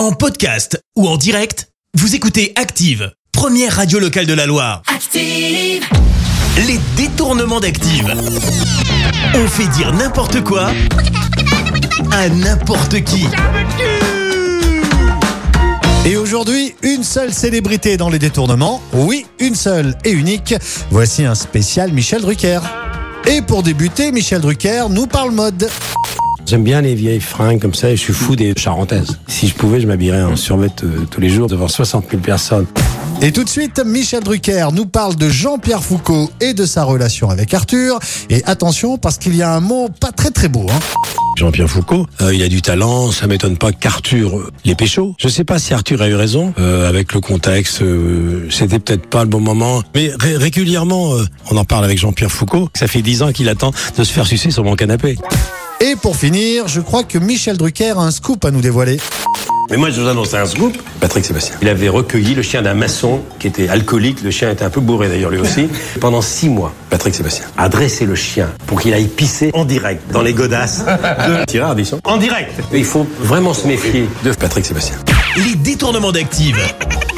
En podcast ou en direct, vous écoutez Active, première radio locale de la Loire. Active, Les détournements d'Active. On fait dire n'importe quoi à n'importe qui. Et aujourd'hui, une seule célébrité dans les détournements. Oui, une seule et unique. Voici un spécial Michel Drucker. Et pour débuter, Michel Drucker nous parle mode. J'aime bien les vieilles fringues comme ça et je suis fou des charentaises. Si je pouvais, je m'habillerais en survêt euh, tous les jours devant 60 000 personnes. Et tout de suite, Michel Drucker nous parle de Jean-Pierre Foucault et de sa relation avec Arthur. Et attention, parce qu'il y a un mot pas très très beau. Hein. Jean-Pierre Foucault, euh, il a du talent, ça m'étonne pas qu'Arthur euh, les pécho. Je sais pas si Arthur a eu raison euh, avec le contexte, euh, c'était peut-être pas le bon moment. Mais ré- régulièrement, euh, on en parle avec Jean-Pierre Foucault. Ça fait dix ans qu'il attend de se faire sucer sur mon canapé. Et pour finir, je crois que Michel Drucker a un scoop à nous dévoiler. Mais moi, je vous annonce un scoop. Patrick Sébastien. Il avait recueilli le chien d'un maçon qui était alcoolique. Le chien était un peu bourré d'ailleurs lui aussi. Pendant six mois, Patrick Sébastien a dressé le chien pour qu'il aille pisser en direct dans les godasses de Ardisson. En direct. Et il faut vraiment se méfier de Patrick Sébastien. Les détournements d'Active.